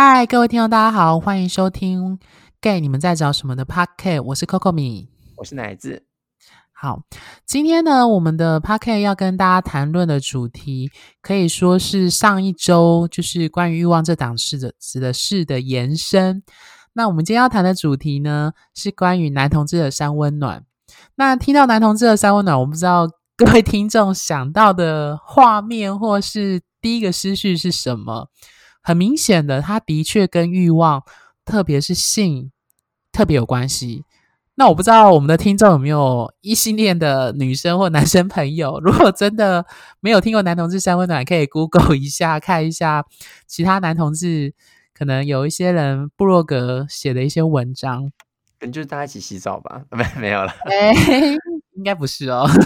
嗨，各位听众，大家好，欢迎收听《Gay 你们在找什么》的 Podcast，我是 Coco 米，我是奶子。好，今天呢，我们的 Podcast 要跟大家谈论的主题，可以说是上一周就是关于欲望这档事的指的事的延伸。那我们今天要谈的主题呢，是关于男同志的三温暖。那听到男同志的三温暖，我不知道各位听众想到的画面或是第一个思绪是什么？很明显的，它的确跟欲望，特别是性，特别有关系。那我不知道我们的听众有没有异性恋的女生或男生朋友？如果真的没有听过男同志三温暖，可以 Google 一下，看一下其他男同志，可能有一些人部落格写的一些文章。可能就是大家一起洗澡吧？没 没有了？哎，应该不是哦。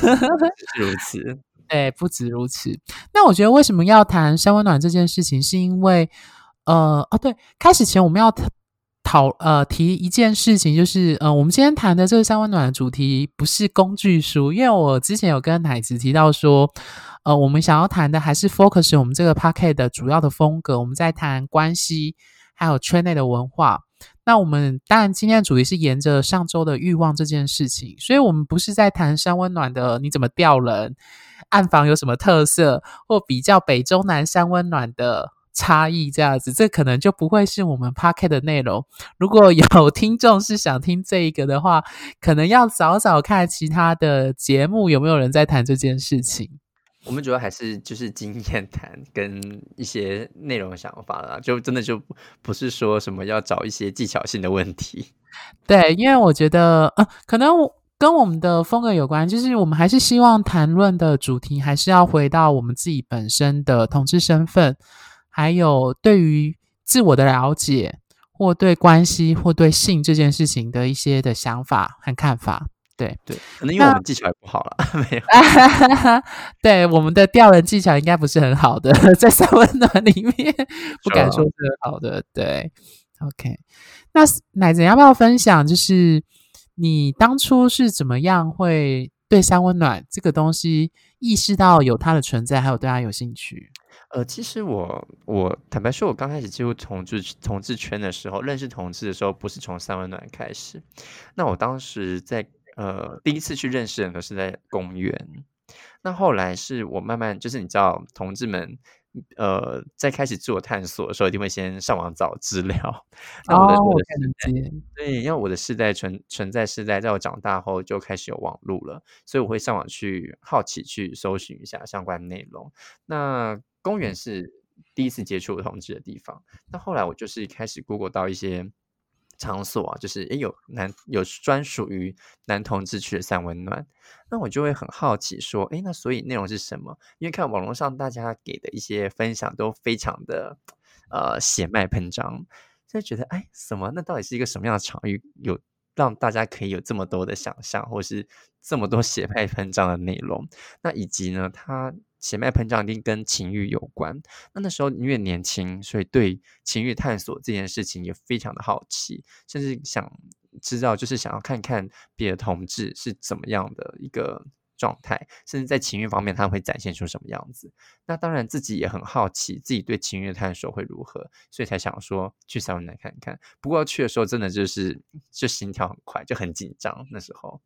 是如此。对，不止如此。那我觉得为什么要谈三温暖这件事情，是因为，呃，哦，对，开始前我们要讨呃提一件事情，就是呃，我们今天谈的这个三温暖的主题不是工具书，因为我之前有跟奶子提到说，呃，我们想要谈的还是 focus 我们这个 p a c k e t 的主要的风格，我们在谈关系，还有圈内的文化。那我们当然今天的主题是沿着上周的欲望这件事情，所以我们不是在谈三温暖的你怎么钓人。暗房有什么特色，或比较北中南三温暖的差异，这样子，这可能就不会是我们 p o c k e t 的内容。如果有 听众是想听这一个的话，可能要找找看其他的节目有没有人在谈这件事情。我们主要还是就是经验谈跟一些内容想法啦，就真的就不是说什么要找一些技巧性的问题。对，因为我觉得，呃，可能我。跟我们的风格有关，就是我们还是希望谈论的主题还是要回到我们自己本身的同志身份，还有对于自我的了解，或对关系或对性这件事情的一些的想法和看法。对对，可能因为我们技巧也不好了，没有。对，我们的钓人技巧应该不是很好的，在三温暖里面不敢说是很好的。对，OK，那奶子要不要分享？就是。你当初是怎么样会对三温暖这个东西意识到有它的存在，还有对它有兴趣？呃，其实我我坦白说，我刚开始进入同志同志圈的时候，认识同志的时候，不是从三温暖开始。那我当时在呃第一次去认识人，都是在公园。那后来是我慢慢就是你知道，同志们。呃，在开始自我探索的时候，一定会先上网找资料。哦，我看见。对，因为我的世代存存在世代，在我长大后就开始有网络了，所以我会上网去好奇去搜寻一下相关内容。那公园是第一次接触同志的地方，那后来我就是开始 Google 到一些。场所啊，就是诶有男有专属于男同志去的三温暖，那我就会很好奇说，诶那所以内容是什么？因为看网络上大家给的一些分享都非常的呃血脉喷张，就觉得哎什么？那到底是一个什么样的场域，有让大家可以有这么多的想象，或是这么多血脉喷张的内容？那以及呢，它。血脉膨胀一定跟情欲有关。那那时候因为年轻，所以对情欲探索这件事情也非常的好奇，甚至想知道，就是想要看看别的同志是怎么样的一个状态，甚至在情欲方面他会展现出什么样子。那当然自己也很好奇，自己对情欲的探索会如何，所以才想说去三温暖看看。不过去的时候真的就是就心跳很快，就很紧张。那时候，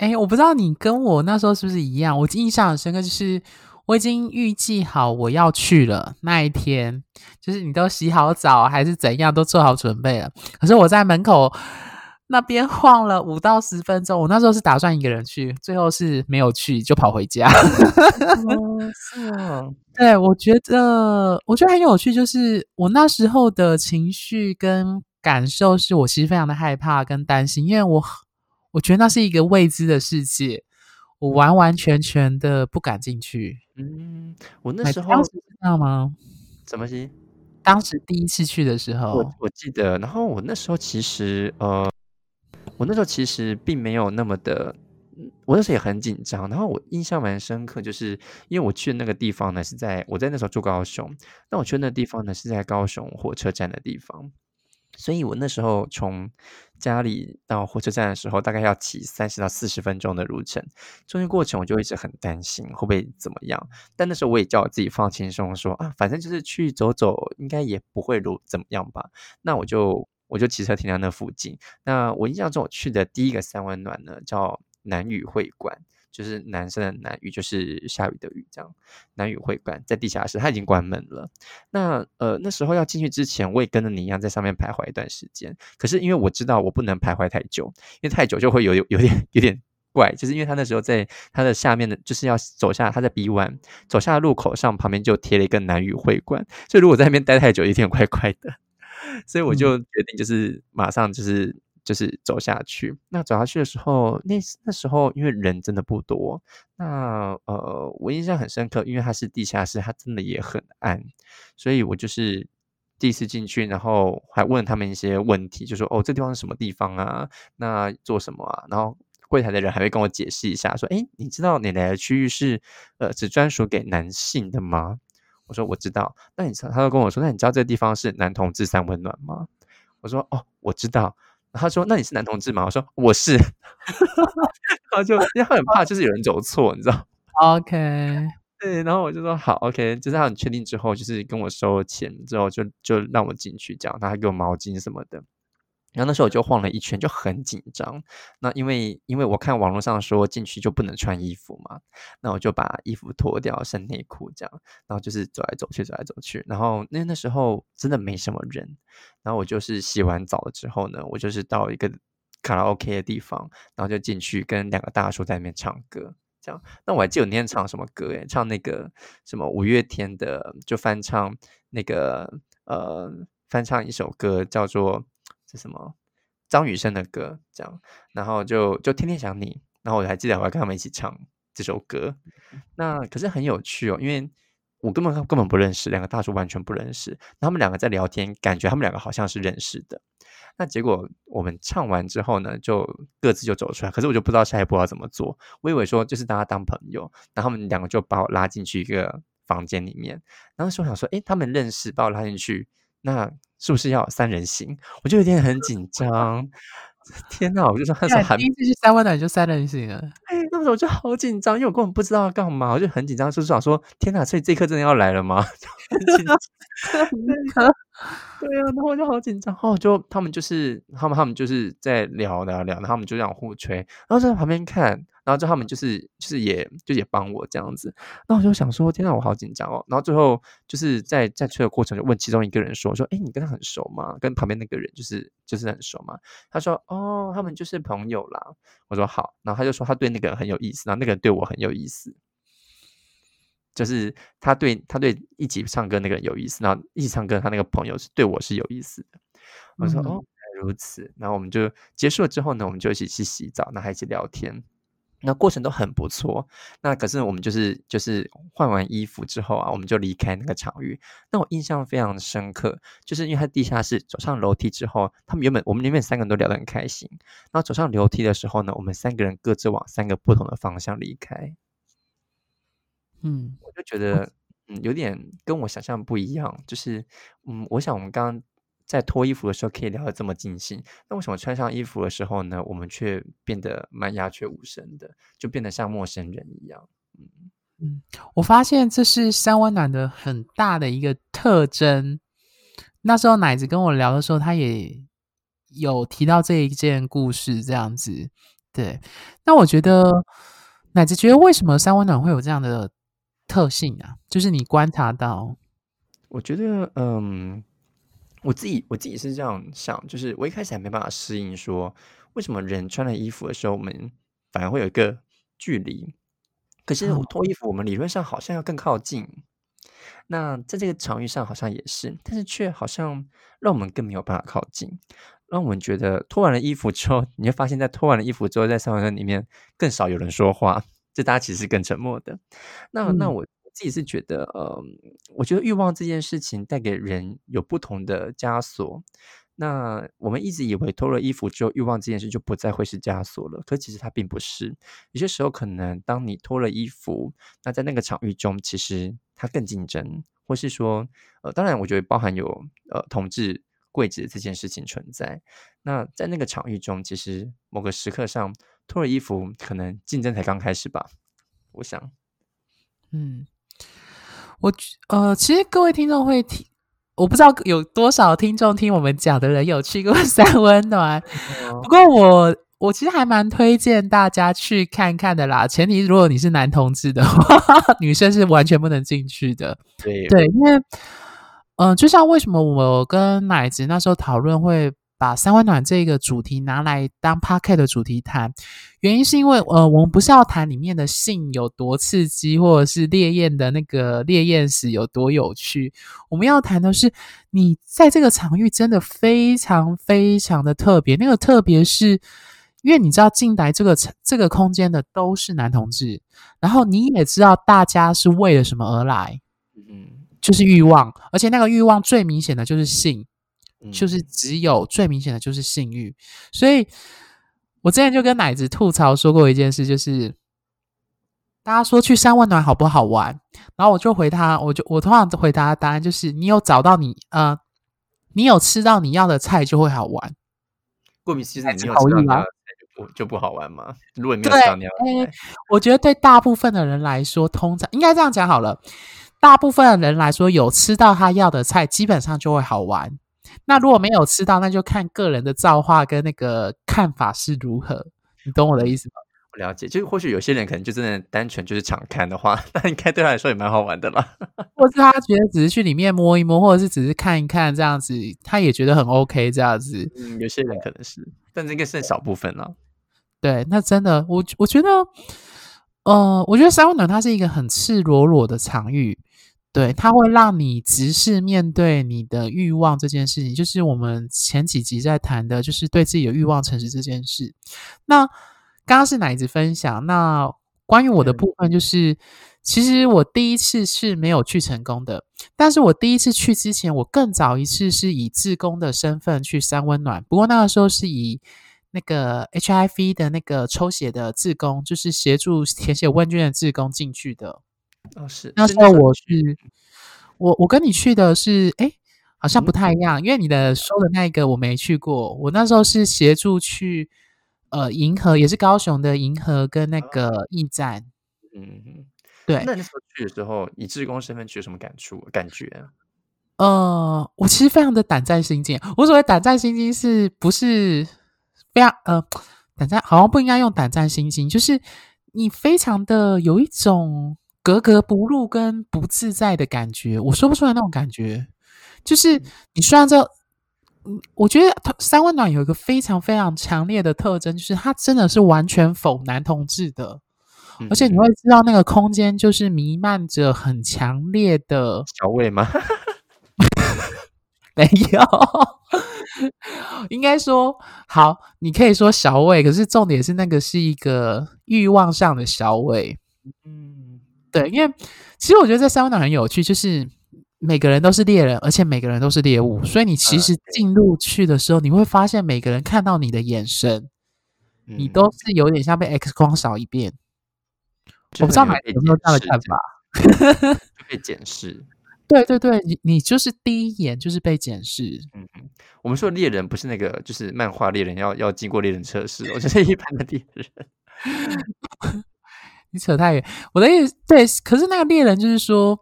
哎，我不知道你跟我那时候是不是一样，我印象很深刻，就是。我已经预计好我要去了那一天，就是你都洗好澡还是怎样，都做好准备了。可是我在门口那边晃了五到十分钟，我那时候是打算一个人去，最后是没有去，就跑回家。是哦，对，我觉得我觉得很有趣，就是我那时候的情绪跟感受，是我其实非常的害怕跟担心，因为我我觉得那是一个未知的世界。我完完全全的不敢进去。嗯，我那时候知道吗？什么西？当时第一次去的时候，我我记得。然后我那时候其实呃，我那时候其实并没有那么的，我那时候也很紧张。然后我印象蛮深刻，就是因为我去的那个地方呢，是在我在那时候住高雄，那我去的那地方呢是在高雄火车站的地方。所以我那时候从家里到火车站的时候，大概要骑三十到四十分钟的路程，中间过程我就一直很担心会不会怎么样。但那时候我也叫我自己放轻松，说啊，反正就是去走走，应该也不会如怎么样吧。那我就我就骑车停在那附近。那我印象中我去的第一个三温暖呢，叫南屿会馆。就是男生的南语，就是下雨的雨，这样。南语会馆在地下室，他已经关门了。那呃，那时候要进去之前，我也跟着你一样在上面徘徊一段时间。可是因为我知道我不能徘徊太久，因为太久就会有有点有点怪。就是因为他那时候在他的下面的，就是要走下，他在 B 弯走下路口上旁边就贴了一个南语会馆，所以如果在那边待太久，有点怪怪的。所以我就决定就是马上就是。就是走下去，那走下去的时候，那那时候因为人真的不多，那呃，我印象很深刻，因为它是地下室，它真的也很暗，所以我就是第一次进去，然后还问他们一些问题，就说哦，这地方是什么地方啊？那做什么啊？然后柜台的人还会跟我解释一下，说，哎，你知道你来的区域是呃只专属给男性的吗？我说我知道，那你他就跟我说，那你知道这个地方是男同志三温暖吗？我说哦，我知道。他说：“那你是男同志吗？”我说：“我是。”他就因为他很怕，就是有人走错，你知道？OK，对。然后我就说：“好，OK。”就是他很确定之后，就是跟我收了钱之后，就就让我进去，这样他还给我毛巾什么的。然后那时候我就晃了一圈，就很紧张。那因为因为我看网络上说进去就不能穿衣服嘛，那我就把衣服脱掉，剩内裤这样。然后就是走来走去，走来走去。然后那那时候真的没什么人。然后我就是洗完澡了之后呢，我就是到一个卡拉 OK 的地方，然后就进去跟两个大叔在那边唱歌。这样，那我还记得那天唱什么歌？诶，唱那个什么五月天的，就翻唱那个呃，翻唱一首歌叫做。是什么张雨生的歌？这样，然后就就天天想你，然后我还记得我还跟他们一起唱这首歌。那可是很有趣哦，因为我根本根本不认识两个大叔，完全不认识。他们两个在聊天，感觉他们两个好像是认识的。那结果我们唱完之后呢，就各自就走出来。可是我就不知道下一步要怎么做。我以为说就是大家当朋友，然后他们两个就把我拉进去一个房间里面。然后说想说，哎，他们认识，把我拉进去。那是不是要三人行？我就有点很紧张。天哪！我就说那时候还第一次去三温暖就三人行啊。哎，那时候我就好紧张，因为我根本不知道要干嘛，我就很紧张，就是想说：天哪！所以这一刻真的要来了吗？对啊，然后我就好紧张，然后就他们就是他们他们就是在聊聊聊，然后他们就这样互吹，然后在旁边看，然后就他们就是就是也就也帮我这样子，那我就想说，天哪，我好紧张哦。然后最后就是在在吹的过程就问其中一个人说说，哎，你跟他很熟吗？跟旁边那个人就是就是很熟吗？他说，哦，他们就是朋友啦。我说好，然后他就说他对那个人很有意思，然后那个人对我很有意思。就是他对他对一起唱歌那个人有意思，然后一起唱歌他那个朋友是对我是有意思的。我说哦，如此。然后我们就结束了之后呢，我们就一起去洗澡，那还一起聊天，那过程都很不错。那可是我们就是就是换完衣服之后啊，我们就离开那个场域。那我印象非常深刻，就是因为他地下室走上楼梯之后，他们原本我们原本三个人都聊得很开心，然后走上楼梯的时候呢，我们三个人各自往三个不同的方向离开。嗯，我就觉得，嗯，有点跟我想象不一样。就是，嗯，我想我们刚刚在脱衣服的时候可以聊得这么尽兴，那为什么穿上衣服的时候呢，我们却变得蛮鸦雀无声的，就变得像陌生人一样？嗯嗯，我发现这是三温暖的很大的一个特征。那时候奶子跟我聊的时候，他也有提到这一件故事，这样子。对，那我觉得奶子觉得为什么三温暖会有这样的？特性啊，就是你观察到，我觉得，嗯，我自己我自己是这样想，就是我一开始还没办法适应，说为什么人穿了衣服的时候，我们反而会有一个距离，可是我脱衣服，我们理论上好像要更靠近。那在这个场域上好像也是，但是却好像让我们更没有办法靠近，让我们觉得脱完了衣服之后，你会发现在脱完了衣服之后，在三温暖里面更少有人说话。就大家其实是更沉默的。那那我自己是觉得，呃，我觉得欲望这件事情带给人有不同的枷锁。那我们一直以为脱了衣服之后，欲望这件事就不再会是枷锁了。可其实它并不是。有些时候，可能当你脱了衣服，那在那个场域中，其实它更竞争，或是说，呃，当然，我觉得包含有呃同志柜子这件事情存在。那在那个场域中，其实某个时刻上脱了衣服，可能竞争才刚开始吧。我想，嗯，我呃，其实各位听众会听，我不知道有多少听众听我们讲的人有去过 三温暖，不过我。我其实还蛮推荐大家去看看的啦，前提如果你是男同志的话，女生是完全不能进去的。对对，因为，嗯，就像为什么我跟奶子那时候讨论会把三温暖这个主题拿来当 p a r k e t 的主题谈，原因是因为，呃，我们不是要谈里面的性有多刺激，或者是烈焰的那个烈焰史有多有趣，我们要谈的是你在这个场域真的非常非常的特别，那个特别是。因为你知道进来这个这个空间的都是男同志，然后你也知道大家是为了什么而来，嗯，就是欲望，而且那个欲望最明显的就是性，就是只有最明显的就是性欲。所以我之前就跟奶子吐槽说过一件事，就是大家说去三温暖好不好玩，然后我就回他，我就我通常回答的答案就是你有找到你呃，你有吃到你要的菜就会好玩。过敏其实，你有吃到。就不好玩吗？如果没有想要，我觉得对大部分的人来说，通常应该这样讲好了。大部分的人来说，有吃到他要的菜，基本上就会好玩。那如果没有吃到，那就看个人的造化跟那个看法是如何。你懂我的意思吗？我了解，就是或许有些人可能就真的单纯就是常看的话，那应该对他来说也蛮好玩的啦。或是他觉得只是去里面摸一摸，或者是只是看一看这样子，他也觉得很 OK 这样子。嗯，有些人可能是，但这个是少部分了。对，那真的，我我觉得，呃，我觉得三温暖它是一个很赤裸裸的场域，对，它会让你直视面对你的欲望这件事情，就是我们前几集在谈的，就是对自己的欲望诚实这件事。那刚刚是奶子分享，那关于我的部分，就是其实我第一次是没有去成功的，但是我第一次去之前，我更早一次是以自工的身份去三温暖，不过那个时候是以。那个 HIV 的那个抽血的志工，就是协助填写问卷的志工进去的。哦，是那时候我是我我跟你去的是，哎，好像不太一样，因为你的说的那个我没去过。我那时候是协助去呃银河，也是高雄的银河跟那个驿站。嗯，对。那那时候去的时候，以志工身份去有什么感触感觉啊？呃，我其实非常的胆战心惊。我所谓胆战心惊，是不是？非常呃，胆战好像不应该用胆战心惊，就是你非常的有一种格格不入跟不自在的感觉，我说不出来那种感觉。就是你虽然这，嗯，我觉得三温暖有一个非常非常强烈的特征，就是它真的是完全否男同志的，而且你会知道那个空间就是弥漫着很强烈的小味吗？没有。应该说好，你可以说小伟，可是重点是那个是一个欲望上的小伟。嗯，对，因为其实我觉得在三温暖很有趣，就是每个人都是猎人，而且每个人都是猎物，所以你其实进入去的时候，你会发现每个人看到你的眼神，你都是有点像被 X 光扫一遍。我不知道买有没有这样的看法，被检视。对对对，你你就是第一眼就是被检视。嗯嗯，我们说猎人不是那个，就是漫画猎人要要经过猎人测试。我觉得一般的猎人，你扯太远。我的意思对，可是那个猎人就是说，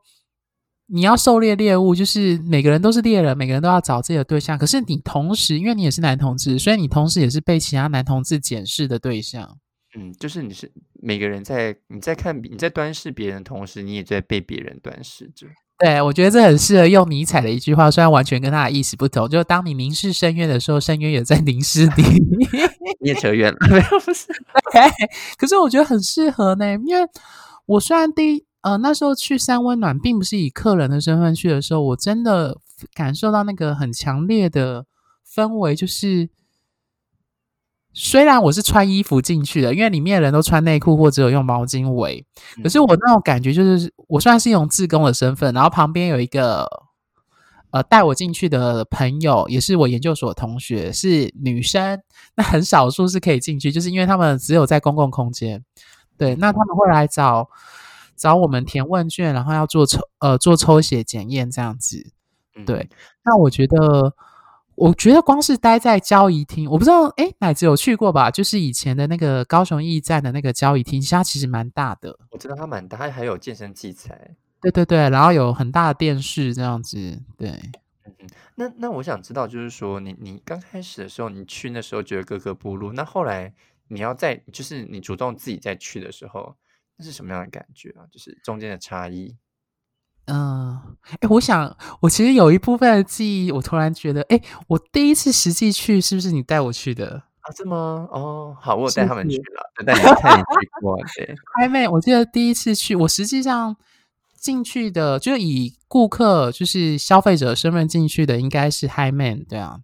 你要狩猎猎物，就是每个人都是猎人，每个人都要找自己的对象。可是你同时，因为你也是男同志，所以你同时也是被其他男同志检视的对象。嗯，就是你是每个人在你在看你在端视别人的同时，你也在被别人端视着。对，我觉得这很适合用尼采的一句话，虽然完全跟他的意思不同。就当你凝视深渊的时候，深渊也在凝视你。你也扯远了，没有不是？可是我觉得很适合呢，因为我虽然第一呃那时候去三温暖，并不是以客人的身份去的时候，我真的感受到那个很强烈的氛围，就是。虽然我是穿衣服进去的，因为里面的人都穿内裤或只有用毛巾围，可是我那种感觉就是，我虽然是用自工的身份，然后旁边有一个呃带我进去的朋友，也是我研究所同学，是女生，那很少数是可以进去，就是因为他们只有在公共空间，对，那他们会来找找我们填问卷，然后要做抽呃做抽血检验这样子，对，那我觉得。我觉得光是待在交易厅，我不知道，哎，奶子有去过吧？就是以前的那个高雄驿站的那个交谊厅，它其实蛮大的。我知道它蛮大，它还有健身器材。对对对，然后有很大的电视这样子。对，嗯嗯。那那我想知道，就是说，你你刚开始的时候，你去那时候觉得格格不入，那后来你要再，就是你主动自己再去的时候，那是什么样的感觉啊？就是中间的差异。嗯，哎，我想，我其实有一部分的记忆，我突然觉得，哎，我第一次实际去是不是你带我去的啊？是吗？哦，好，我带他们去了，带你看你去过，对。还没，我记得第一次去，我实际上进去的，就是以顾客，就是消费者身份进去的，应该是 High Man，对啊。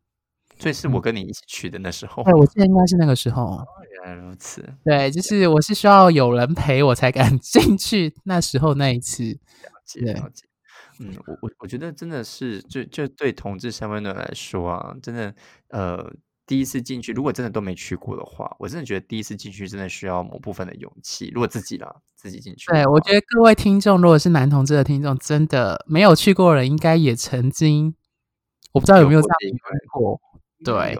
所以是我跟你一起去的那时候。对，我记得应该是那个时候。哦，原来如此。对，就是我是需要有人陪我才敢 进去，那时候那一次。了解，嗯，我我我觉得真的是，就就对同志相关的来说啊，真的，呃，第一次进去，如果真的都没去过的话，我真的觉得第一次进去真的需要某部分的勇气。如果自己啦，自己进去，对我觉得各位听众，如果是男同志的听众，真的没有去过的人，应该也曾经，我不知道有没有这样过，对，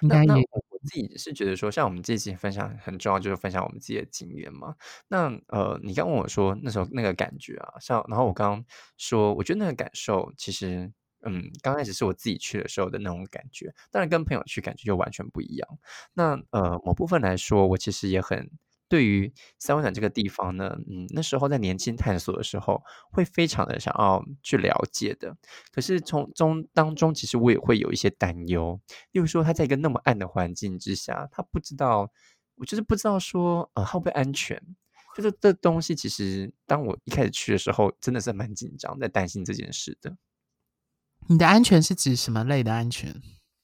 应该也。自己是觉得说，像我们这期分享很重要，就是分享我们自己的经验嘛。那呃，你刚问我说那时候那个感觉啊，像然后我刚刚说，我觉得那个感受其实，嗯，刚开始是我自己去的时候的那种感觉，当然跟朋友去感觉就完全不一样。那呃，某部分来说，我其实也很。对于三温暖这个地方呢，嗯，那时候在年轻探索的时候，会非常的想要去了解的。可是从中当中，其实我也会有一些担忧。例如说，他在一个那么暗的环境之下，他不知道，我就是不知道说，呃，会不会安全？就是这东西，其实当我一开始去的时候，真的是蛮紧张，在担心这件事的。你的安全是指什么类的安全？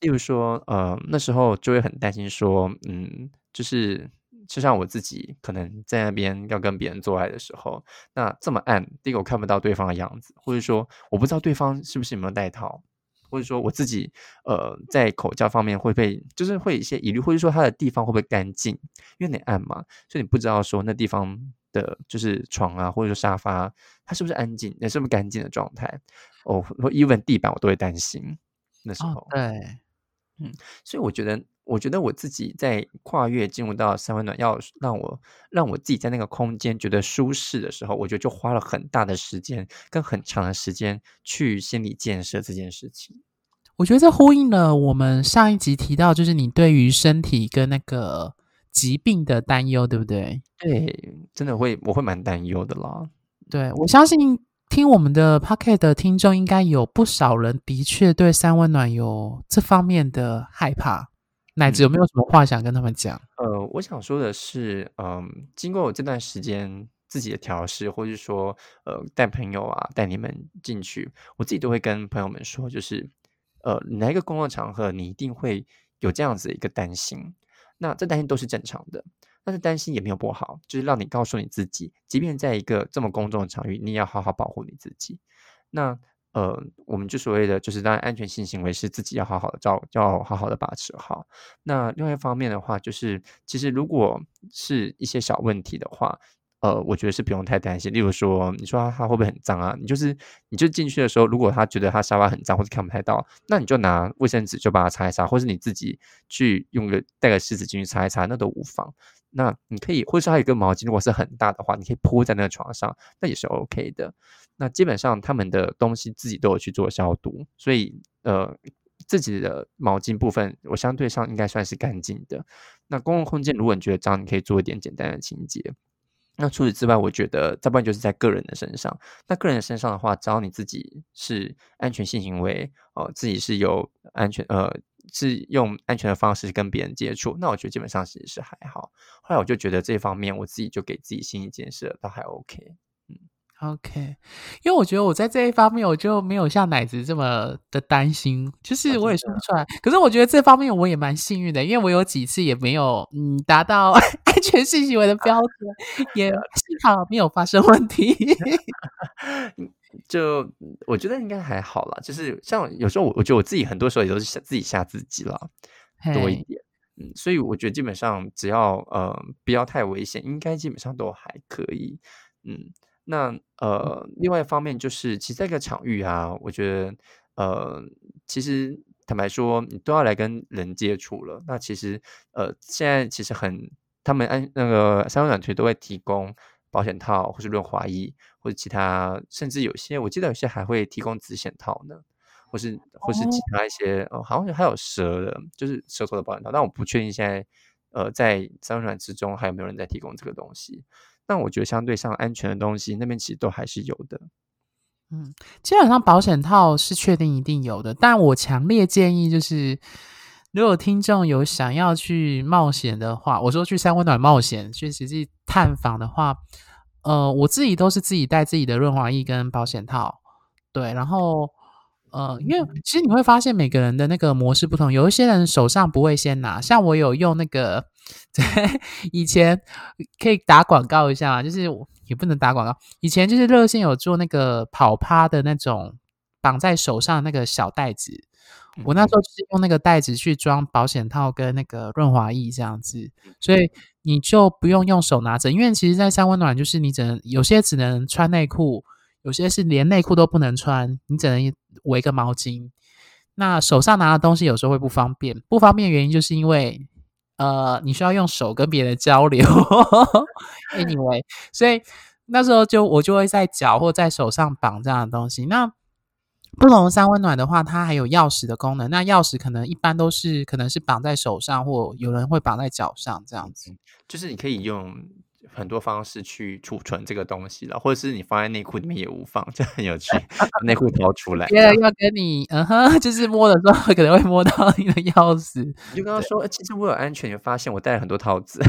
例如说，呃，那时候就会很担心说，嗯，就是。就像我自己可能在那边要跟别人做爱的时候，那这么暗，第一个我看不到对方的样子，或者说我不知道对方是不是有没有戴套，或者说我自己呃在口交方面会被就是会有一些疑虑，或者说他的地方会不会干净，因为你暗嘛，所以你不知道说那地方的就是床啊或者说沙发它是不是安静，也是不是干净的状态。哦，even 地板我都会担心那时候，对，嗯，所以我觉得。我觉得我自己在跨越进入到三温暖，要让我让我自己在那个空间觉得舒适的时候，我觉得就花了很大的时间跟很长的时间去心理建设这件事情。我觉得这呼应了我们上一集提到，就是你对于身体跟那个疾病的担忧，对不对？对，真的会，我会蛮担忧的啦。对，我相信听我们的 Pocket 的听众，应该有不少人的确对三温暖有这方面的害怕。奶子有没有什么话想跟他们讲？呃，我想说的是，嗯，经过我这段时间自己的调试，或者说，呃，带朋友啊，带你们进去，我自己都会跟朋友们说，就是，呃，哪一个公共场合，你一定会有这样子一个担心，那这担心都是正常的，但是担心也没有不好，就是让你告诉你自己，即便在一个这么公众的场域，你也要好好保护你自己。那。呃，我们就所谓的，就是当然安全性行为是自己要好好的照，要好好的把持好。那另外一方面的话，就是其实如果是一些小问题的话，呃，我觉得是不用太担心。例如说，你说他会不会很脏啊？你就是你就进去的时候，如果他觉得他沙发很脏或者看不太到，那你就拿卫生纸就把它擦一擦，或是你自己去用个带个湿纸巾去擦一擦，那都无妨。那你可以，或者说还有一个毛巾，如果是很大的话，你可以铺在那个床上，那也是 OK 的。那基本上他们的东西自己都有去做消毒，所以呃，自己的毛巾部分我相对上应该算是干净的。那公共空间如果你觉得脏，你可以做一点简单的清洁。那除此之外，我觉得再不然就是在个人的身上。那个人的身上的话，只要你自己是安全性行为哦，自己是有安全呃，是用安全的方式跟别人接触，那我觉得基本上其实是还好。后来我就觉得这方面我自己就给自己心理建设倒还 OK 嗯。OK，因为我觉得我在这一方面我就没有像奶子这么的担心，就是我也说不出来。可是我觉得这方面我也蛮幸运的，因为我有几次也没有嗯达到 安全性行为的标准，也幸好没有发生问题。就我觉得应该还好啦，就是像有时候我我觉得我自己很多时候也都是吓自己吓自己了多一点，嗯，所以我觉得基本上只要呃不要太危险，应该基本上都还可以，嗯。那呃，另外一方面就是，其实这个场域啊，我觉得呃，其实坦白说，你都要来跟人接触了。那其实，呃，现在其实很，他们安那个三温暖其实都会提供保险套，或是润滑液，或者其他，甚至有些我记得有些还会提供紫险套呢，或是或是其他一些，哦，好像还有蛇的，就是蛇头的保险套。但我不确定现在，呃，在三温暖之中还有没有人在提供这个东西。但我觉得相对上安全的东西，那边其实都还是有的。嗯，基本上保险套是确定一定有的，但我强烈建议就是，如果听众有想要去冒险的话，我说去三温暖冒险，去实际探访的话，呃，我自己都是自己带自己的润滑液跟保险套，对，然后呃，因为其实你会发现每个人的那个模式不同，有一些人手上不会先拿，像我有用那个，对，以前可以打广告一下，就是。也不能打广告。以前就是热线有做那个跑趴的那种绑在手上那个小袋子，我那时候就是用那个袋子去装保险套跟那个润滑液这样子，所以你就不用用手拿着，因为其实，在三温暖就是你只能有些只能穿内裤，有些是连内裤都不能穿，你只能围个毛巾。那手上拿的东西有时候会不方便，不方便原因就是因为。呃，你需要用手跟别人交流，Anyway，所以那时候就我就会在脚或在手上绑这样的东西。那不同三温暖的话，它还有钥匙的功能。那钥匙可能一般都是可能是绑在手上，或有人会绑在脚上这样子。就是你可以用。很多方式去储存这个东西了，或者是你放在内裤里面也无妨，这很有趣。内裤掏出来，别人要跟你，嗯哼，就是摸的时候可能会摸到你的钥匙。你就跟他说，其实我有安全，你发现我带了很多套子。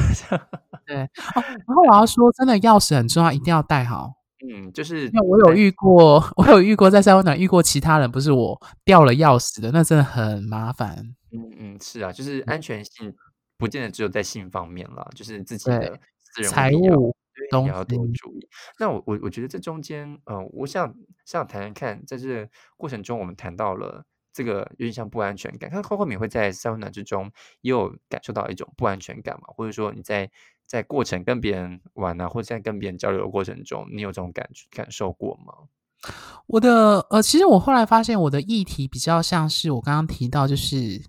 对，然后我要说，真的钥匙很重要，一定要带好。嗯，就是因为我有遇过，我有遇过在三温暖遇过其他人，不是我掉了钥匙的，那真的很麻烦。嗯嗯，是啊，就是安全性不见得只有在性方面了，就是自己的私人。财务都要多注意。那我我我觉得这中间，呃，我想想谈谈看，在这过程中，我们谈到了这个有点像不安全感。看后后面会在三温暖之中也有感受到一种不安全感嘛？或者说你在在过程跟别人玩啊，或者在跟别人交流的过程中，你有这种感感受过吗？我的呃，其实我后来发现我的议题比较像是我刚刚提到，就是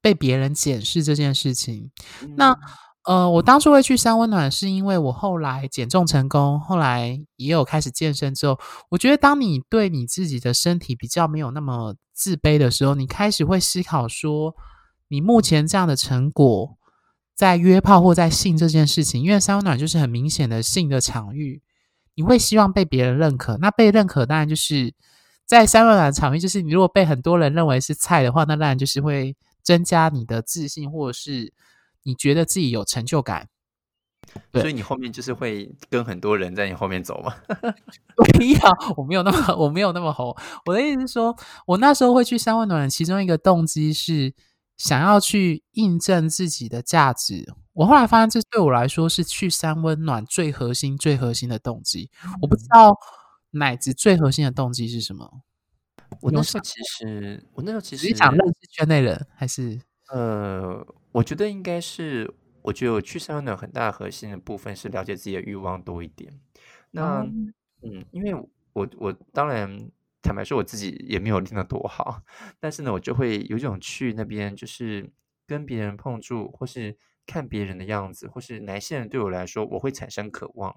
被别人检视这件事情。那呃，我当初会去三温暖，是因为我后来减重成功，后来也有开始健身之后，我觉得当你对你自己的身体比较没有那么自卑的时候，你开始会思考说，你目前这样的成果，在约炮或在性这件事情，因为三温暖就是很明显的性的场域，你会希望被别人认可。那被认可当然就是在三温暖的场域，就是你如果被很多人认为是菜的话，那当然就是会增加你的自信，或者是。你觉得自己有成就感，所以你后面就是会跟很多人在你后面走吗？没有，我没有那么，我没有那么红。我的意思是说，我那时候会去三温暖，其中一个动机是想要去印证自己的价值。我后来发现，这对我来说是去三温暖最核心、最核心的动机。我不知道奶子最核心的动机是什么。我那时候其实，我那时候其实想认识圈内人，还是呃。我觉得应该是，我觉得我去三温暖很大核心的部分是了解自己的欲望多一点。那嗯，因为我我当然坦白说我自己也没有练得多好，但是呢，我就会有一种去那边就是跟别人碰触，或是看别人的样子，或是哪些人对我来说我会产生渴望。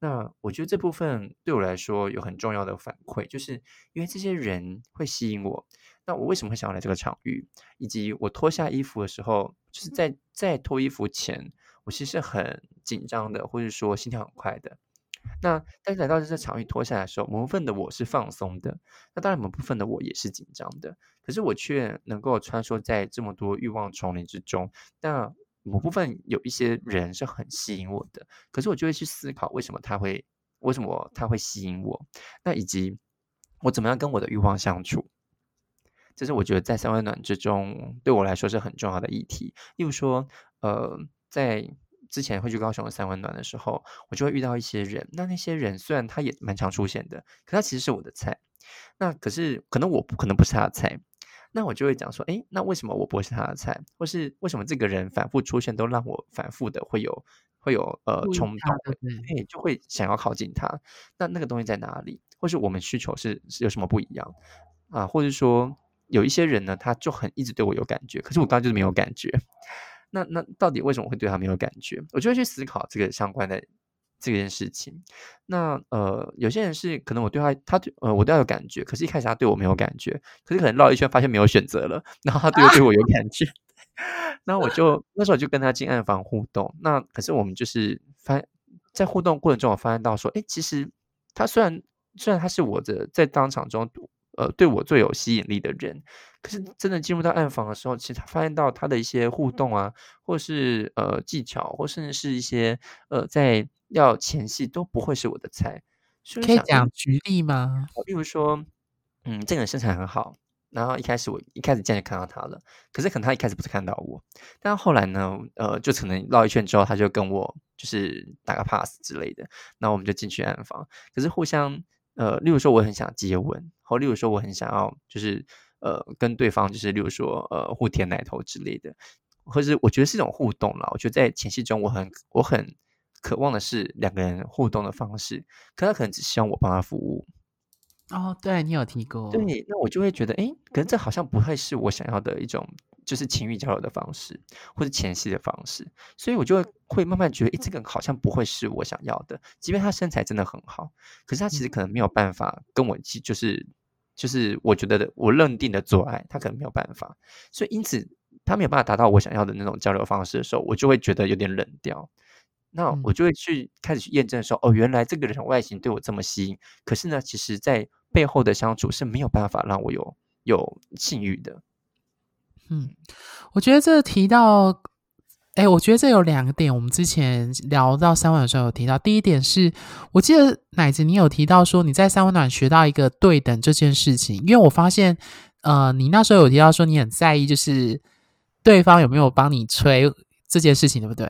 那我觉得这部分对我来说有很重要的反馈，就是因为这些人会吸引我。那我为什么会想要来这个场域？以及我脱下衣服的时候，就是在在脱衣服前，我其实很紧张的，或者说心跳很快的。那但是来到这个场域脱下来的时候，某部分的我是放松的，那当然某部分的我也是紧张的。可是我却能够穿梭在这么多欲望丛林之中。那某部分有一些人是很吸引我的，可是我就会去思考为什么他会为什么他会吸引我？那以及我怎么样跟我的欲望相处？这是我觉得在三温暖之中对我来说是很重要的议题。例如说，呃，在之前会去高雄的三温暖的时候，我就会遇到一些人。那那些人虽然他也蛮常出现的，可他其实是我的菜。那可是可能我可能不是他的菜。那我就会讲说，哎，那为什么我不会是他的菜？或是为什么这个人反复出现都让我反复的会有会有呃冲动？哎，就会想要靠近他。那那个东西在哪里？或是我们需求是是有什么不一样啊？或者说？有一些人呢，他就很一直对我有感觉，可是我刚刚就是没有感觉。那那到底为什么会对他没有感觉？我就会去思考这个相关的这件事情。那呃，有些人是可能我对他，他对呃我对他有感觉，可是一开始他对我没有感觉，可是可能绕一圈发现没有选择了，然后他对我对我有感觉。那我就那时候就跟他进暗房互动。那可是我们就是发在互动过程中，我发现到说，哎，其实他虽然虽然他是我的在当场中。呃，对我最有吸引力的人，可是真的进入到暗房的时候，其实他发现到他的一些互动啊，或是呃技巧，或甚至是一些呃在要前戏都不会是我的菜。可以讲举例吗？例如说，嗯，这个人身材很好，然后一开始我一开始见就看到他了，可是可能他一开始不是看到我，但后来呢，呃，就可能绕一圈之后，他就跟我就是打个 pass 之类的，那我们就进去暗房，可是互相。呃，例如说我很想接吻，或例如说我很想要，就是呃跟对方，就是例如说呃互舔奶头之类的，或是我觉得是一种互动了。我觉得在前戏中，我很我很渴望的是两个人互动的方式，可他可能只希望我帮他服务。哦，对你有提过，对，那我就会觉得，哎，可能这好像不会是我想要的一种。就是情欲交流的方式，或是前戏的方式，所以我就会慢慢觉得，诶，这个好像不会是我想要的。即便他身材真的很好，可是他其实可能没有办法跟我，就是就是我觉得我认定的做爱，他可能没有办法。所以因此，他没有办法达到我想要的那种交流方式的时候，我就会觉得有点冷掉。那我就会去开始去验证说，哦，原来这个人外形对我这么吸引，可是呢，其实在背后的相处是没有办法让我有有性欲的。嗯，我觉得这提到，哎，我觉得这有两个点，我们之前聊到三温暖的时候有提到。第一点是，我记得奶子你有提到说你在三温暖学到一个对等这件事情，因为我发现，呃，你那时候有提到说你很在意，就是对方有没有帮你吹这件事情，对不对？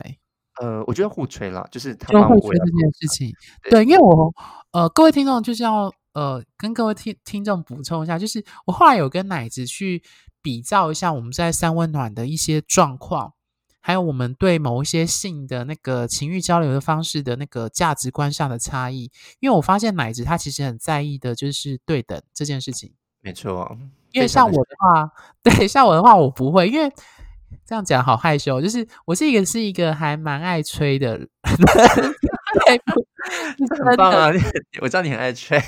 呃，我觉得互吹了，就是就互吹这件事情。对，因为我呃，各位听众就是要呃，跟各位听听众补充一下，就是我后来有跟奶子去。比照一下我们在三温暖的一些状况，还有我们对某一些性的那个情欲交流的方式的那个价值观上的差异。因为我发现奶子他其实很在意的就是对等这件事情。没错，因为 像我的话，对像我的话，我不会，因为这样讲好害羞。就是我是一个是一个还蛮爱吹的人，很棒啊！我知道你很爱吹，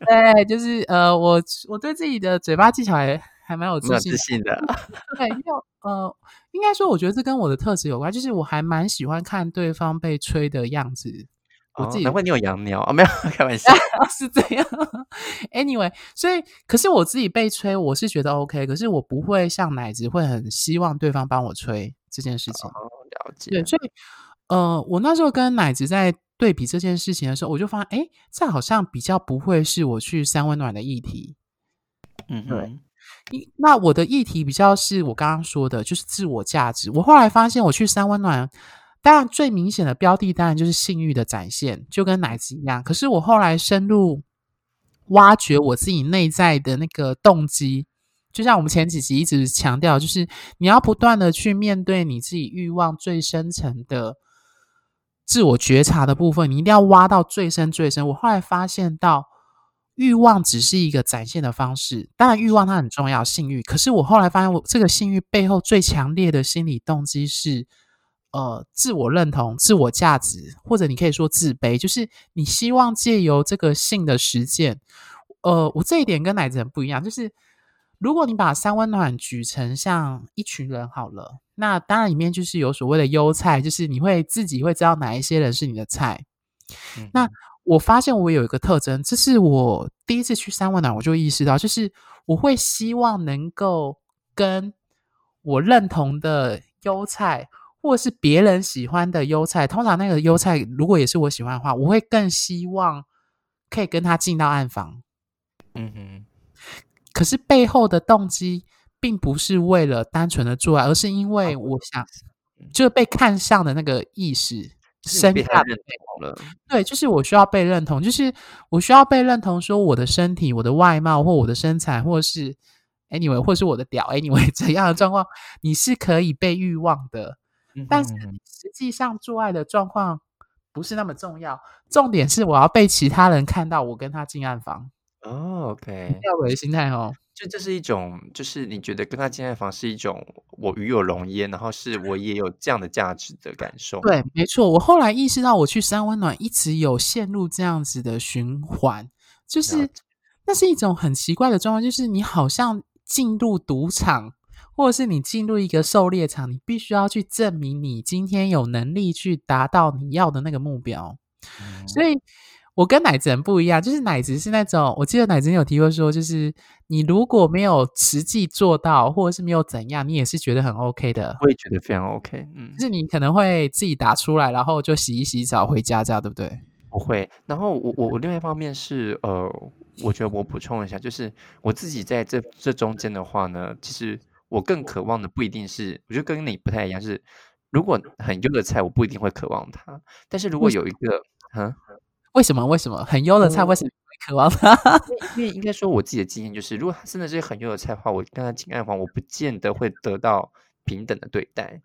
对，就是呃，我我对自己的嘴巴技巧还。还蛮有自信的，对，因为呃，应该说，我觉得这跟我的特质有关，就是我还蛮喜欢看对方被吹的样子。我自己难怪你有养鸟啊？没有 开玩笑，是这样。Anyway，所以可是我自己被吹，我是觉得 OK，可是我不会像奶子会很希望对方帮我吹这件事情。了解。对，所以呃，我那时候跟奶子在对比这件事情的时候，我就发现，哎，这好像比较不会是我去三温暖的议题。嗯，对。那我的议题比较是我刚刚说的，就是自我价值。我后来发现，我去三温暖，当然最明显的标的当然就是性欲的展现，就跟奶子一样。可是我后来深入挖掘我自己内在的那个动机，就像我们前几集一直强调，就是你要不断的去面对你自己欲望最深层的自我觉察的部分，你一定要挖到最深最深。我后来发现到。欲望只是一个展现的方式，当然欲望它很重要，性欲。可是我后来发现，我这个性欲背后最强烈的心理动机是，呃，自我认同、自我价值，或者你可以说自卑，就是你希望借由这个性的实践。呃，我这一点跟奶子很不一样，就是如果你把三温暖举成像一群人好了，那当然里面就是有所谓的优菜，就是你会自己会知道哪一些人是你的菜，那。我发现我有一个特征，这是我第一次去三温暖，我就意识到，就是我会希望能够跟我认同的优菜，或者是别人喜欢的优菜，通常那个优菜如果也是我喜欢的话，我会更希望可以跟他进到暗房。嗯哼。可是背后的动机并不是为了单纯的做爱，而是因为我想就被看上的那个意识。身下认同了，对，就是我需要被认同，就是我需要被认同，说我的身体、我的外貌或我的身材，或是 anyway，或是我的屌 anyway 怎样的状况，你是可以被欲望的，但是实际上做爱的状况不是那么重要，重点是我要被其他人看到我跟他进暗房。哦，OK，要我的心态哦。就这是一种，就是你觉得跟他进爱房是一种我与有荣焉，然后是我也有这样的价值的感受。对，没错。我后来意识到，我去三温暖一直有陷入这样子的循环，就是那是一种很奇怪的状况，就是你好像进入赌场，或者是你进入一个狩猎场，你必须要去证明你今天有能力去达到你要的那个目标，所以。我跟奶子人不一样，就是奶子是那种，我记得奶子有提过说，就是你如果没有实际做到，或者是没有怎样，你也是觉得很 OK 的。我也觉得非常 OK，嗯，就是你可能会自己打出来，然后就洗一洗澡回家，这样对不对？不会。然后我我我另外一方面是，呃，我觉得我补充一下，就是我自己在这这中间的话呢，其实我更渴望的不一定是，我觉得跟你不太一样，是如果很优的菜，我不一定会渴望它，但是如果有一个，嗯。为什么？为什么很优的菜为什么会渴望它？因为应该说我自己的经验就是，如果他真的是很优的菜的话，我跟他进爱房，我不见得会得到平等的对待。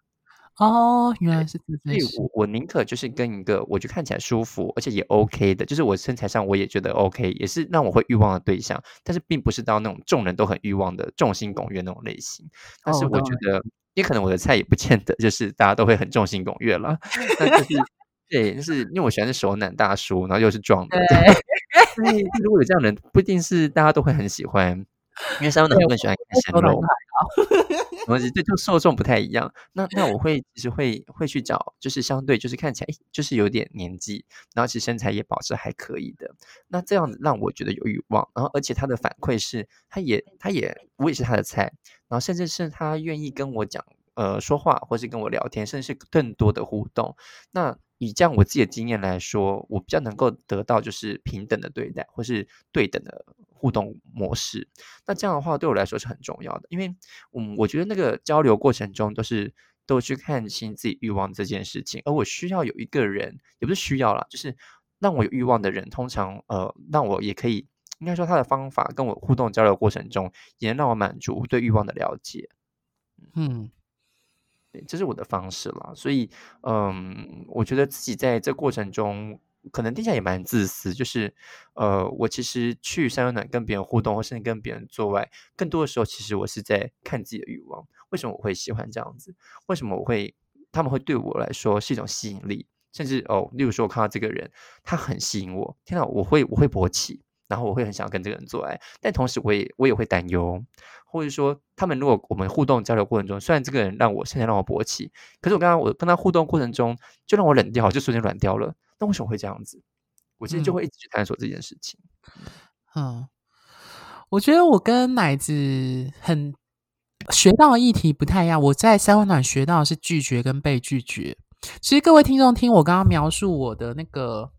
哦，原来是这样。所以我我宁可就是跟一个我觉得看起来舒服，而且也 OK 的，就是我身材上我也觉得 OK，也是让我会欲望的对象，但是并不是到那种众人都很欲望的众星拱月那种类型。但是我觉得，也可能我的菜也不见得就是大家都会很众星拱月了，那就是。对，就是因为我喜欢是熟男大叔，然后又是壮的。对，如果有这样的人，不一定是大家都会很喜欢，因为三温暖更喜欢鲜肉。东西这就受众不太一样。那那我会其实会会去找，就是相对就是看起来就是有点年纪，然后其实身材也保持还可以的。那这样子让我觉得有欲望，然后而且他的反馈是，他也他也我也是他的菜，然后甚至是他愿意跟我讲呃说话，或是跟我聊天，甚至是更多的互动。那以这样我自己的经验来说，我比较能够得到就是平等的对待，或是对等的互动模式。那这样的话对我来说是很重要的，因为嗯，我觉得那个交流过程中都是都去看清自己欲望这件事情，而我需要有一个人，也不是需要啦，就是让我有欲望的人，通常呃，让我也可以应该说他的方法跟我互动交流过程中，也能让我满足对欲望的了解。嗯。对，这是我的方式了，所以，嗯，我觉得自己在这过程中，可能听起来也蛮自私，就是，呃，我其实去三温暖跟别人互动，或甚至跟别人做爱，更多的时候，其实我是在看自己的欲望。为什么我会喜欢这样子？为什么我会，他们会对我来说是一种吸引力？甚至哦，例如说，我看到这个人，他很吸引我，天哪，我会，我会勃起。然后我会很想要跟这个人做爱，但同时我也我也会担忧，或者说他们如果我们互动交流过程中，虽然这个人让我现在让我勃起，可是我刚刚我跟他互动过程中就让我冷掉，就瞬间软掉了。那为什么会这样子？我其实就会一直去探索这件事情。嗯，我觉得我跟奶子很学到的议题不太一样。我在三温暖学到的是拒绝跟被拒绝。其实各位听众听我刚刚描述我的那个。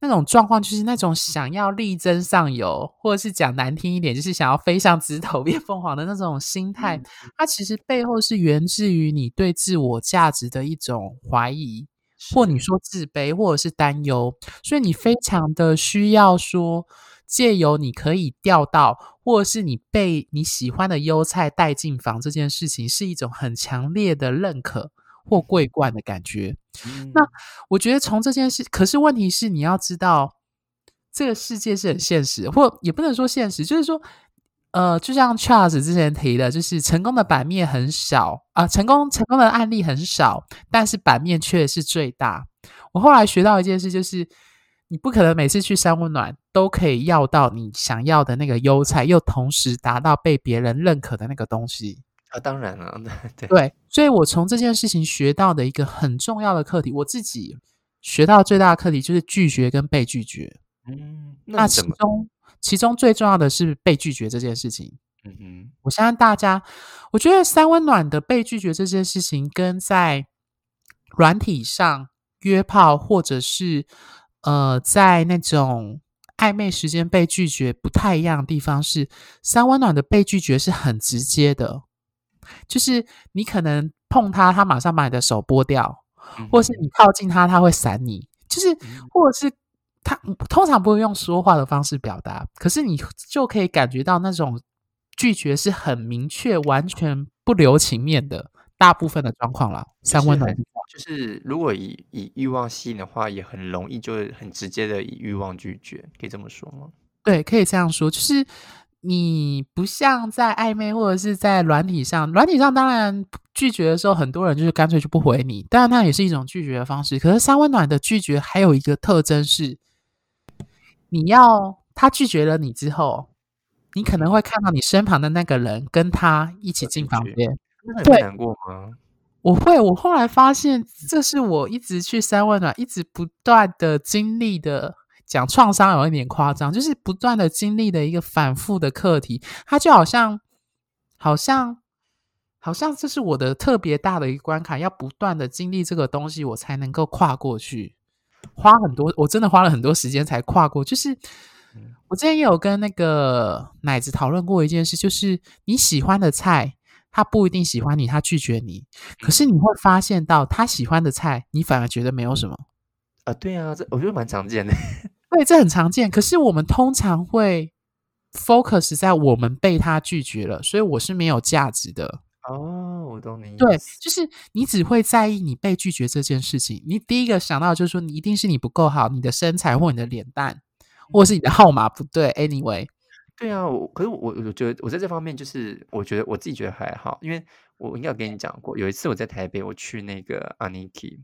那种状况就是那种想要力争上游，或者是讲难听一点，就是想要飞上枝头 变凤凰的那种心态。它其实背后是源自于你对自我价值的一种怀疑，或你说自卑，或者是担忧。所以你非常的需要说，借由你可以钓到，或者是你被你喜欢的优菜带进房这件事情，是一种很强烈的认可。或桂冠的感觉，那我觉得从这件事，可是问题是你要知道，这个世界是很现实，或也不能说现实，就是说，呃，就像 Charles 之前提的，就是成功的版面很少啊，成功成功的案例很少，但是版面却是最大。我后来学到一件事，就是你不可能每次去三温暖都可以要到你想要的那个优菜，又同时达到被别人认可的那个东西。啊，当然了，对 对，所以我从这件事情学到的一个很重要的课题，我自己学到最大的课题就是拒绝跟被拒绝。嗯，那其中其中最重要的是被拒绝这件事情。嗯哼，我相信大家，我觉得三温暖的被拒绝这件事情，跟在软体上约炮，或者是呃在那种暧昧时间被拒绝不太一样的地方是，三温暖的被拒绝是很直接的。就是你可能碰他，他马上把你的手剥掉，或是你靠近他，他会闪你。就是，或者是他通常不会用说话的方式表达，可是你就可以感觉到那种拒绝是很明确、完全不留情面的。大部分的状况了，三温暖就是如果以以欲望吸引的话，也很容易就很直接的以欲望拒绝，可以这么说吗？对，可以这样说，就是。你不像在暧昧或者是在软体上，软体上当然拒绝的时候，很多人就是干脆就不回你，当然那也是一种拒绝的方式。可是三温暖的拒绝还有一个特征是，你要他拒绝了你之后，你可能会看到你身旁的那个人跟他一起进房间，会难过吗？我会，我后来发现，这是我一直去三温暖，一直不断的经历的。讲创伤有一点夸张，就是不断的经历的一个反复的课题，它就好像，好像，好像这是我的特别大的一个关卡，要不断的经历这个东西，我才能够跨过去，花很多，我真的花了很多时间才跨过。就是我之前也有跟那个奶子讨论过一件事，就是你喜欢的菜，他不一定喜欢你，他拒绝你，可是你会发现到他喜欢的菜，你反而觉得没有什么。啊，对啊，这我觉得蛮常见的。对，这很常见。可是我们通常会 focus 在我们被他拒绝了，所以我是没有价值的。哦，我懂你。对，就是你只会在意你被拒绝这件事情。你第一个想到就是说，你一定是你不够好，你的身材或你的脸蛋，或者是你的号码不对。Anyway，对啊，我可是我我觉得我在这方面就是，我觉得我自己觉得还好，因为我应该有跟你讲过，有一次我在台北，我去那个 Aniki。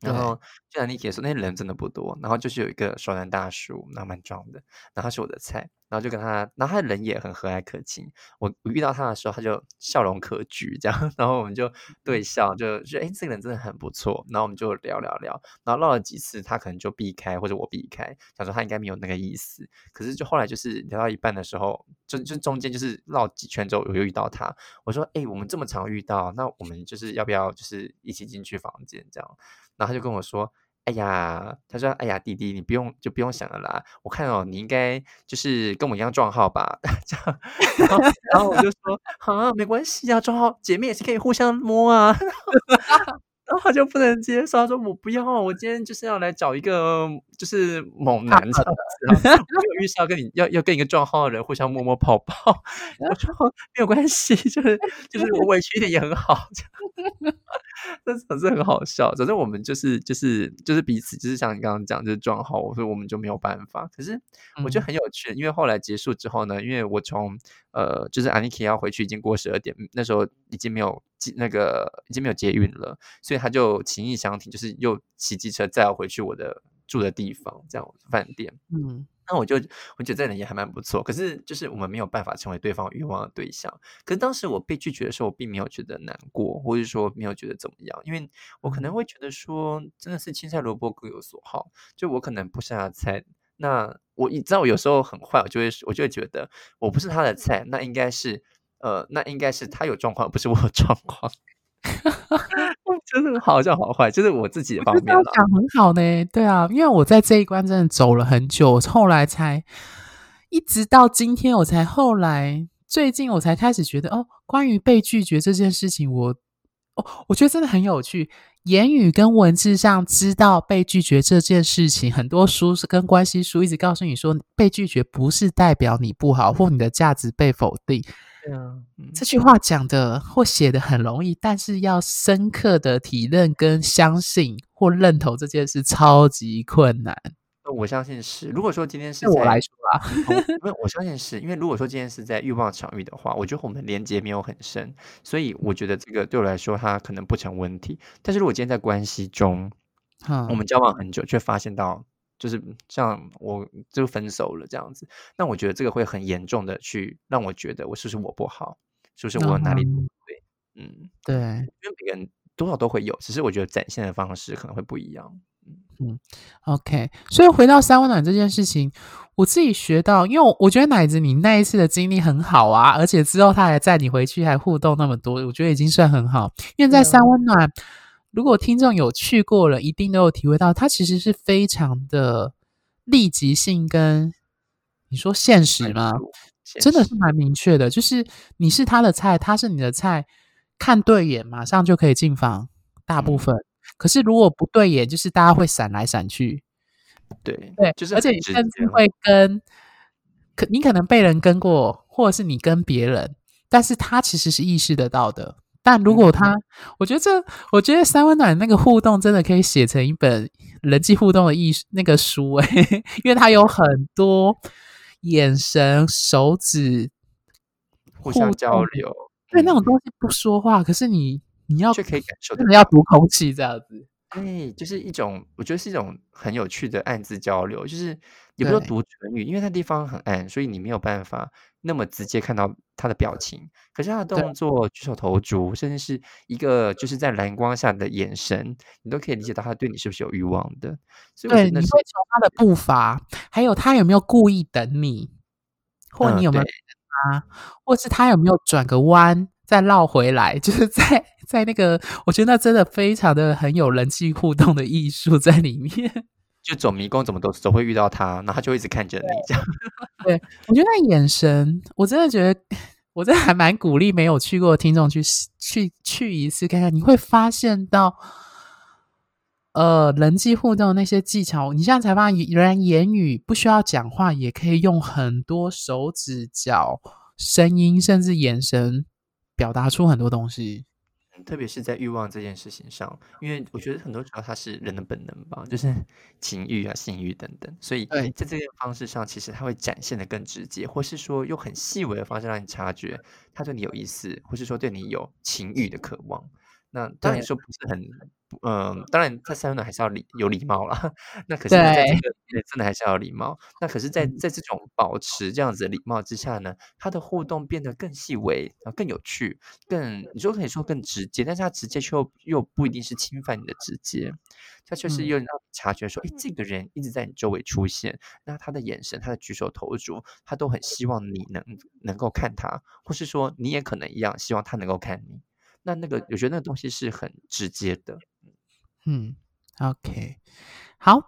然后就像你姐说，那些人真的不多。然后就是有一个熟男大叔，然后蛮壮的，然后他是我的菜。然后就跟他，然后他人也很和蔼可亲。我我遇到他的时候，他就笑容可掬，这样。然后我们就对笑，就觉得哎，这个人真的很不错。然后我们就聊聊聊，然后唠了几次，他可能就避开或者我避开，想说他应该没有那个意思。可是就后来就是聊到一半的时候，就就中间就是绕几圈之后，我又遇到他。我说哎，我们这么常遇到，那我们就是要不要就是一起进去房间这样？然后他就跟我说。哎呀，他说：“哎呀，弟弟，你不用就不用想了啦。我看哦，你应该就是跟我一样撞号吧？这样，然后然后我就说：啊，没关系啊，撞号姐妹也是可以互相摸啊。然后他就不能接受，他说：我不要，我今天就是要来找一个就是猛男这样子，没有预是要跟你要要跟一个壮号的人互相摸摸泡泡。我说没有关系，就是就是我委屈一点也很好。”这总是很好笑，反正我们就是就是就是彼此，就是像你刚刚讲，就是壮号，所以我们就没有办法。可是我觉得很有趣，因为后来结束之后呢，因为我从呃，就是 Aniki 要回去，已经过十二点，那时候已经没有那个已经没有捷运了，所以他就情意相挺，就是又骑机车载我回去我的住的地方，这样饭店。嗯。那我就我觉得这人也还蛮不错，可是就是我们没有办法成为对方欲望的对象。可是当时我被拒绝的时候，我并没有觉得难过，或者说没有觉得怎么样，因为我可能会觉得说，真的是青菜萝卜各有所好，就我可能不是他的菜。那我你知道我有时候很坏，我就会我就会觉得我不是他的菜，那应该是呃，那应该是他有状况，不是我有状况。就是好像好坏，就是我自己的方面。讲很好呢，对啊，因为我在这一关真的走了很久，后来才一直到今天，我才后来最近我才开始觉得哦，关于被拒绝这件事情，我哦，我觉得真的很有趣。言语跟文字上知道被拒绝这件事情，很多书是跟关系书一直告诉你说，被拒绝不是代表你不好或你的价值被否定。这句话讲的或写的很容易，但是要深刻的体认跟相信或认同这件事超级困难。我相信是。如果说今天是我来说啊，因为我相信是因为如果说今天是在欲望场域的话，我觉得我们连接没有很深，所以我觉得这个对我来说它可能不成问题。但是如果今天在关系中，我们交往很久，却发现到。就是像我就分手了这样子，那我觉得这个会很严重的去让我觉得我是不是我不好，是不是我哪里不对？嗯，对，因为每个人多少都会有，只是我觉得展现的方式可能会不一样。嗯，OK，所以回到三温暖这件事情，我自己学到，因为我觉得奶子你那一次的经历很好啊，而且之后他还载你回去，还互动那么多，我觉得已经算很好，因为在三温暖。如果听众有去过了，一定都有体会到，它其实是非常的立即性，跟你说现实吗？真的是蛮明确的，就是你是他的菜，他是你的菜，看对眼马上就可以进房，大部分。可是如果不对眼，就是大家会闪来闪去。对对，就是而且你甚至会跟，可你可能被人跟过，或者是你跟别人，但是他其实是意识得到的。但如果他，我觉得这，我觉得三温暖那个互动真的可以写成一本人际互动的艺那个书诶，因为它有很多眼神、手指互相交动流，对，那嗯种东西不说话，可是你你要却可以感受真得到。的要读空气这样子。对，就是一种我觉得是一种很有趣的暗自交流，就是也不是说。读唇语，因为它地方很暗，所以你没有办法那么直接看到他的表情。可是他的。动作、举手投足，甚至是一个就是在蓝光下的眼神，你都可以理解到他对你是不是有欲望的。所以你会从他的步伐，还有他有没有故意等你，或嗯，你有没有对。等他，或是他有没有转个弯再绕回来，就是在在那个我觉得那真的非常的很有人际互动的艺术在里面。就走迷宫怎么都总会遇到他，然后他就一直看着你这样。对，我觉得那眼神，我真的觉得我真的还蛮鼓励没有去过的听众去去去一次看看，你会发现到，呃，人际互动那些技巧，你现在才发现，原来言语不需要讲话，也可以用很多手指、脚、声音，甚至眼神表达出很多东西。嗯，特别是在欲望这件事情上，因为我觉得很多时候它是人的本能吧，就是 情欲啊、性欲等等，所以。在这些方式上，其实它会展现的更直接，或是说用很细微的方式让你察觉他对你有意思，或是说对你有情欲的渴望。那当然。说不是很嗯，当然在三温暖还是要礼有礼貌啦，那可是，在这对。个，真的还是要有礼貌。那可是在嗯。在这种保持这样子的礼貌之下呢，他的互动变得更细微，然后更有趣，更你说可以说更直接，但是他直接却又又不一定是侵犯你的直接，他就是嗯。又让你察觉说，诶，这个人一直在你周围出现，那他的眼神、他的举手投足，他都很希望你能能够看他，或是说你也可能一样希望他能够看你。那那个我觉得那个东西是很直接的。嗯，OK，好，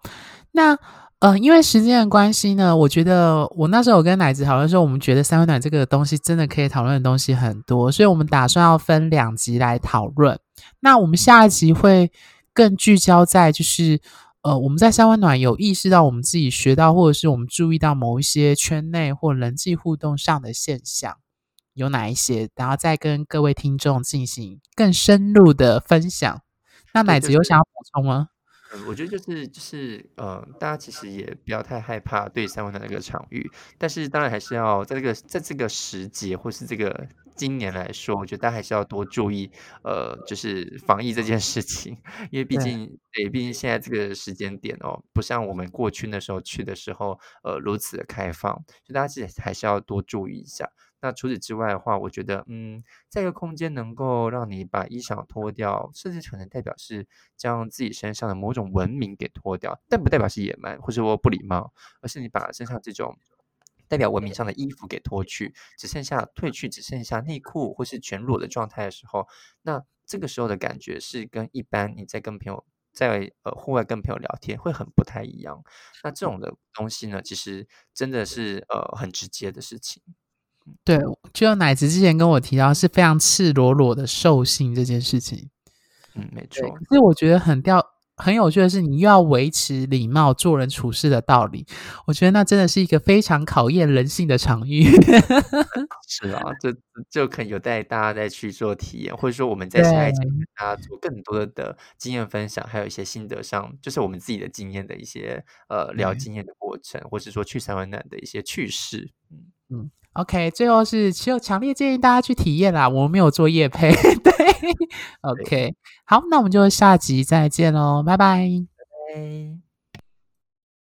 那呃，因为时间的关系呢，我觉得我那时候有跟奶子讨论说，我们觉得三温暖这个东西真的可以讨论的东西很多，所以我们打算要分两集来讨论。那我们下一集会更聚焦在就是呃，我们在三温暖有意识到我们自己学到，或者是我们注意到某一些圈内或人际互动上的现象有哪一些，然后再跟各位听众进行更深入的分享。那对，奶子有想要补充吗？嗯，我觉得就是就是呃，大家其实也不要太害怕对三温暖那个场域，但是当然还是要在这个在这个时节或是这个今年来说，我觉得大家还是要多注意，呃，就是防疫这件事情，因为毕。竟对，毕竟现在这个时间点哦，不像我们过去那时候去的时候，呃，如此的开放，所以大家其实还是要多注意一下。那除此之外的话，我觉得，嗯，在一个空间能够让你把衣裳脱掉，甚至可能代表是将自己身上的某种文明给脱掉，但不代表是野蛮，或者说不礼貌，而是你把身上这种代表文明上的衣服给脱去，只剩下褪去，只剩下内裤或是全裸的状态的时候，那这个时候的感觉是跟一般你在跟朋友在呃户外跟朋友聊天会很不太一样。那这种的东西呢，其实真的是呃很直接的事情。嗯。对，就奶子之前跟我提到是非常赤裸裸的兽性这件事情。嗯，没，错。可是我觉得很吊很有趣的是，你又要维持礼貌、做人处事的道理，我觉得那真的是一个非常考验人性的场域。是啊，这就可能有待大家再去做体验，或者说我们在下一集跟。大家做更多的经验分享，还有一些心得上，就是我们自己的经验的一些呃聊。经验的过程，或是说去三温暖的一些趣事。嗯。嗯，OK，最后是其实强烈建议大家去体验啦，我们没有做夜配，对对。，OK，好，那我们就下集再见喽，拜拜。拜拜。